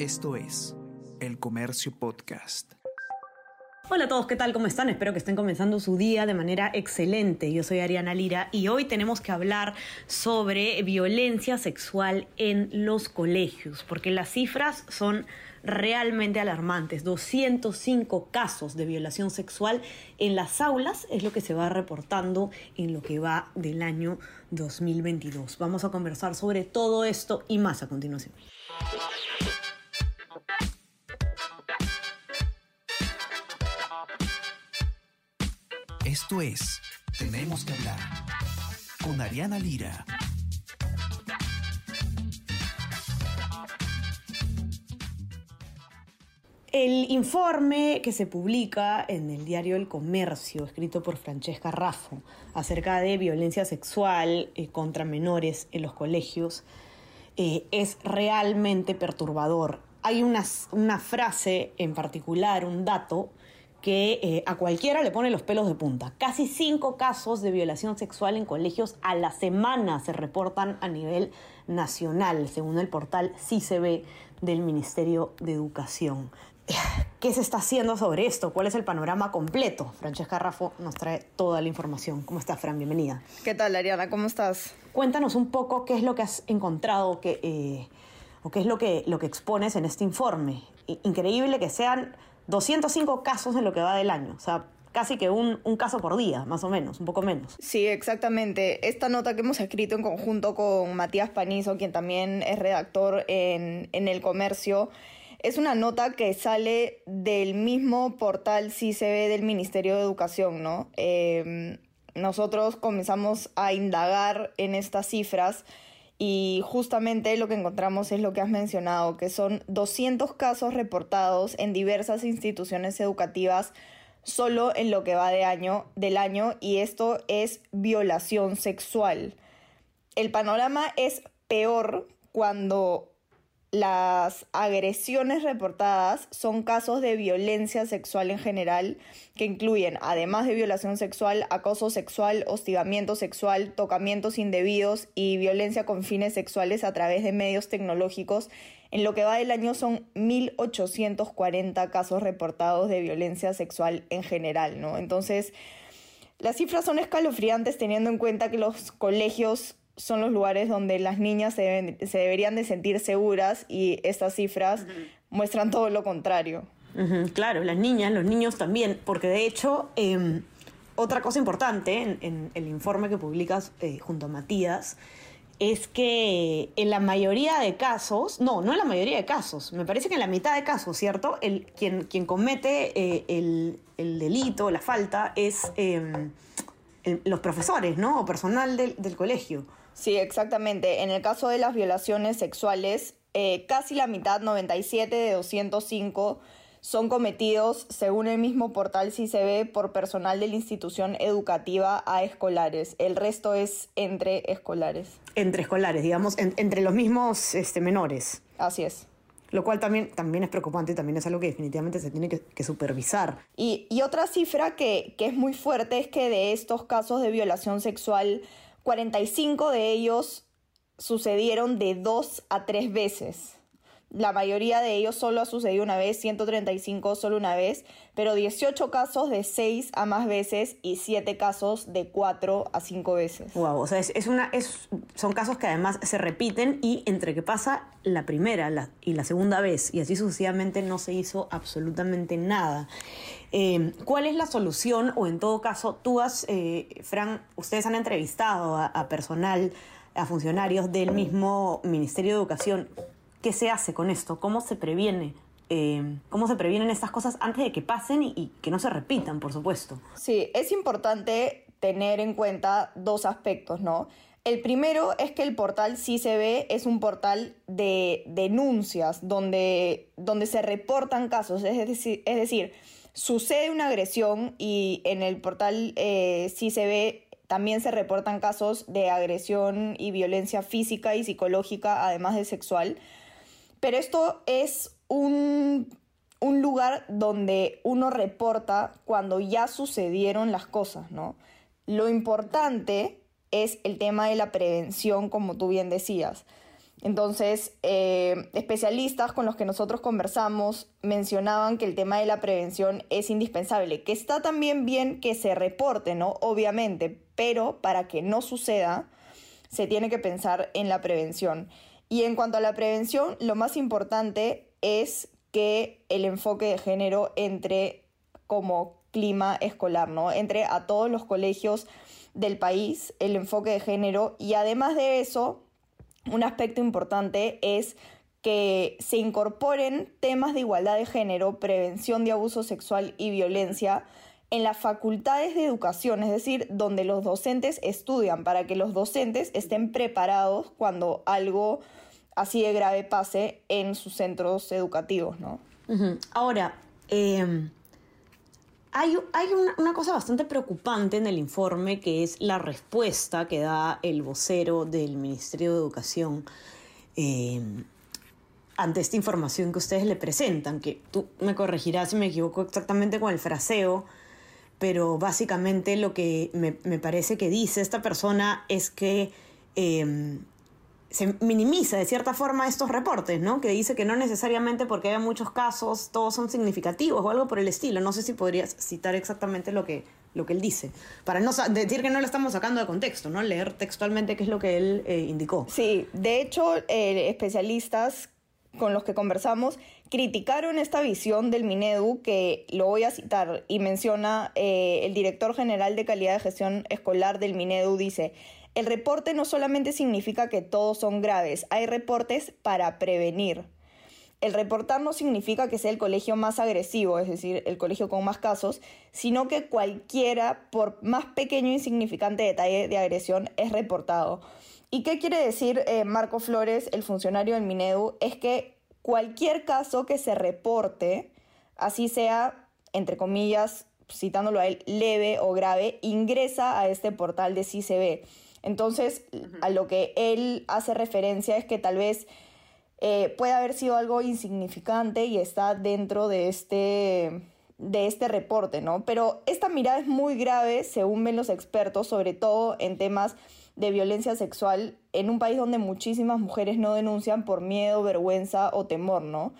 Esto es El Comercio Podcast. Hola a todos, ¿qué tal? ¿Cómo están? Espero que estén comenzando su día de manera excelente. Yo soy Ariana Lira y hoy tenemos que hablar sobre violencia sexual en los colegios, porque las cifras son realmente alarmantes. 205 casos de violación sexual en las aulas es lo que se va reportando en lo que va del año 2022. Vamos a conversar sobre todo esto y más a continuación. Esto es Tenemos que hablar con Ariana Lira. El informe que se publica en el diario El Comercio, escrito por Francesca Raffo, acerca de violencia sexual eh, contra menores en los colegios, eh, es realmente perturbador. Hay una, una frase en particular, un dato, que eh, a cualquiera le pone los pelos de punta. Casi cinco casos de violación sexual en colegios a la semana se reportan a nivel nacional, según el portal CICB del Ministerio de Educación. ¿Qué se está haciendo sobre esto? ¿Cuál es el panorama completo? Francesca Raffo nos trae toda la información. ¿Cómo estás, Fran? Bienvenida. ¿Qué tal, Ariana? ¿Cómo estás? Cuéntanos un poco qué es lo que has encontrado que, eh, o qué es lo que, lo que expones en este informe. Increíble que sean 205 casos en lo que va del año. O sea, casi que un, un, caso por día, más o menos, un poco menos. Sí, exactamente. Esta nota que hemos escrito en conjunto con Matías Panizo, quien también es redactor en, en El Comercio, es una nota que sale del mismo portal CICB del Ministerio de Educación, ¿no? Eh, nosotros comenzamos a indagar en estas cifras y justamente lo que encontramos es lo que has mencionado, que son 200 casos reportados en diversas instituciones educativas solo en lo que va de año, del año y esto es violación sexual. El panorama es peor cuando las agresiones reportadas son casos de violencia sexual en general que incluyen, además de violación sexual, acoso sexual, hostigamiento sexual, tocamientos indebidos y violencia con fines sexuales a través de medios tecnológicos. En lo que va del año son 1.840 casos reportados de violencia sexual en general, ¿no? Entonces, las cifras son escalofriantes teniendo en cuenta que los colegios son los lugares donde las niñas se, deberían de sentir seguras y estas cifras muestran todo lo contrario. Claro, las niñas, los niños también, porque de hecho, em, otra cosa importante en, el informe que publicas eh, junto a Matías, es que en la mayoría de casos, no, no en la mayoría de casos, me parece que en la mitad de casos, ¿cierto? El, quien, quien comete eh, el, el, delito, la falta, es em, los profesores, ¿no? O personal del, del colegio. Sí, exactamente. En el caso de las violaciones sexuales, eh, casi la mitad, 97 de 205, son cometidos, según el mismo portal ve por personal de la institución educativa a escolares. El resto es entre escolares. Entre escolares, digamos, entre los mismos este, menores. Así es. Lo cual también, también es preocupante y también es algo que definitivamente se tiene que, supervisar. Y, y, otra cifra que, que es muy fuerte es que de estos casos de violación sexual 45 de ellos sucedieron de dos a tres veces. La mayoría de ellos solo ha sucedido una vez, 135 solo una vez, pero 18 casos de 6 a más veces y 7 casos de 4 a 5 veces. Wow, o sea, es, una, es, son casos que además se repiten y entre que pasa la primera y la segunda vez y así sucesivamente no se hizo absolutamente nada. Eh, ¿Cuál es la solución o en todo caso tú has, eh, Fran, ustedes han entrevistado a personal, a funcionarios del mismo Ministerio de Educación? ¿Qué se hace con esto? ¿Cómo se previene? Eh, ¿Cómo se previenen estas cosas antes de que pasen y, que no se repitan, por supuesto? Sí, es importante tener en cuenta dos aspectos, ¿no? El primero es que el portal CICB es un portal de denuncias donde, donde se reportan casos, es decir, es decir, sucede una agresión y en el portal eh, CICB también se reportan casos de agresión y violencia física y psicológica, además de sexual. Pero esto es un, lugar donde uno reporta cuando ya sucedieron las cosas, ¿no? Lo importante es el tema de la prevención, como tú bien decías. Entonces, eh, especialistas con los que nosotros conversamos mencionaban que el tema de la prevención es indispensable, que está también bien que se reporte, ¿no? Obviamente, pero para que no suceda, se tiene que pensar en la prevención. Y en cuanto a la prevención, lo más importante es que el enfoque de género entre como clima escolar, ¿no? Entre a todos los colegios del país, el enfoque de género y además de eso, un aspecto importante es que se incorporen temas de igualdad de género, prevención de abuso sexual y violencia en las facultades de educación, es decir, donde los docentes estudian, para que los docentes estén preparados cuando algo así de grave pase en sus centros educativos, ¿no? Ahora, em, hay, una, cosa bastante preocupante en el informe que es la respuesta que da el vocero del Ministerio de Educación em, ante esta información que ustedes le presentan, que tú me corregirás si me equivoco exactamente con el fraseo, pero básicamente lo que me, parece que dice esta persona es que em, se minimiza de cierta forma estos reportes, ¿no? Que dice que no necesariamente porque haya muchos casos todos son significativos o algo por el estilo. No sé si podrías citar exactamente lo que, lo que él dice, para no decir que no lo estamos sacando de contexto, ¿no? Leer textualmente qué es lo que él eh, indicó. Sí, de hecho, eh, especialistas con los que conversamos criticaron esta visión del Minedu, que lo voy a citar y menciona eh, el director general de calidad de gestión escolar del Minedu, dice, el reporte no solamente significa que todos son graves, hay reportes para prevenir. El reportar no significa que sea el colegio más agresivo, es decir, el colegio con más casos, sino que cualquiera, por más pequeño e insignificante detalle de agresión, es reportado. ¿Y qué quiere decir eh, Marco Flores, el funcionario del Minedu? Es que cualquier caso que se reporte, así sea, entre comillas, citándolo a él, leve o grave, ingresa a este portal de CICB. Entonces, a lo que él hace referencia es que tal vez eh, puede haber sido algo insignificante y está dentro de este, de este reporte, ¿no? Pero esta mirada es muy grave, según ven los expertos, sobre todo en temas de violencia sexual en un país donde muchísimas mujeres no denuncian por miedo, vergüenza o temor, ¿no?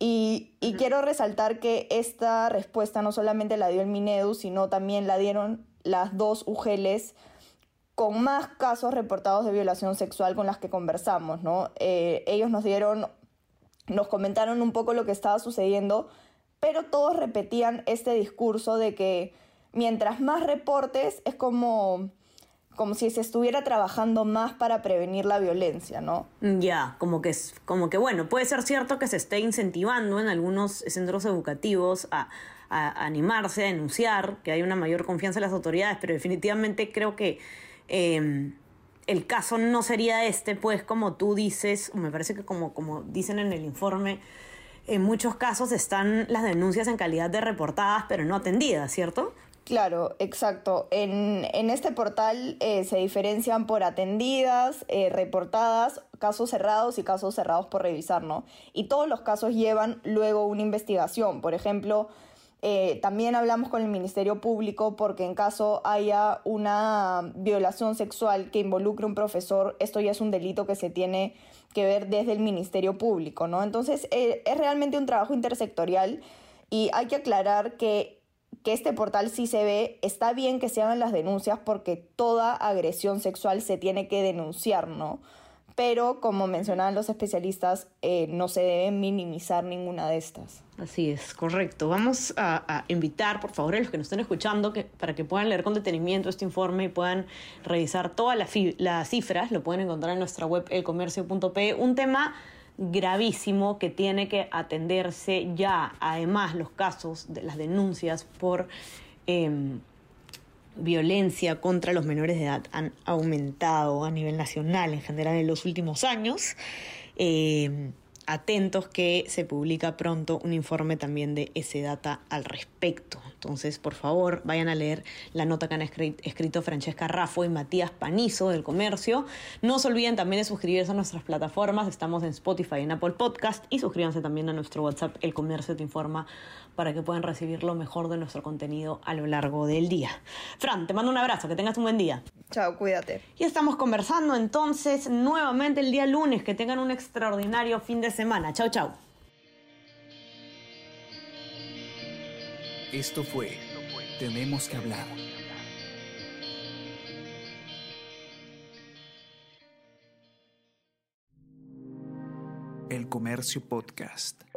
Y, y quiero resaltar que esta respuesta no solamente la dio el Minedu, sino también la dieron las dos UGELES con más casos reportados de violación sexual con las que conversamos, ¿no? Eh, ellos nos dieron, nos comentaron un poco lo que estaba sucediendo, pero todos repetían este discurso de que mientras más reportes es como como si se estuviera trabajando más para prevenir la violencia, ¿no? Ya, como que como que bueno, puede ser cierto que se esté incentivando en algunos centros educativos a, animarse, a denunciar, que hay una mayor confianza en las autoridades, pero definitivamente creo que Em, el caso no sería este, pues como tú dices, me parece que como, como dicen en el informe, en muchos casos están las denuncias en calidad de reportadas, pero no atendidas, ¿cierto? Claro, exacto. En, este portal eh, se diferencian por atendidas, eh, reportadas, casos cerrados y casos cerrados por revisar, ¿no? Y todos los casos llevan luego una investigación. Por ejemplo, eh, también hablamos con el Ministerio Público porque en caso haya una violación sexual que involucre a un profesor, esto ya es un delito que se tiene que ver desde el Ministerio Público, ¿no? Entonces eh, es realmente un trabajo intersectorial y hay que aclarar que, que este portal sí se ve, está bien que se hagan las denuncias porque toda agresión sexual se tiene que denunciar, ¿no? pero como mencionaban los especialistas, eh, no se debe minimizar ninguna de estas. Así es, correcto. Vamos a, invitar, por favor, a los que nos estén escuchando, que, para que puedan leer con detenimiento este informe y puedan revisar todas las, cifras, lo pueden encontrar en nuestra web elcomercio.p. Un tema gravísimo que tiene que atenderse ya, además los casos de las denuncias por... Em, violencia contra los menores de edad han aumentado a nivel nacional en general en los últimos años. Eh, atentos que se publica pronto un informe también de ese data al respecto. Entonces, por favor, vayan a leer la nota que han escrito Francesca Raffo y Matías Panizo del Comercio. No se olviden también de suscribirse a nuestras plataformas. Estamos en Spotify, en Apple Podcast y suscríbanse también a nuestro WhatsApp El Comercio Te Informa para que puedan recibir lo mejor de nuestro contenido a lo largo del día. Fran, te mando un abrazo, que tengas un buen día. Chao, cuídate. Y estamos conversando entonces nuevamente el día lunes. Que tengan un extraordinario fin de semana. Chao, chao. Esto fue Tenemos que hablar. El Comercio Podcast.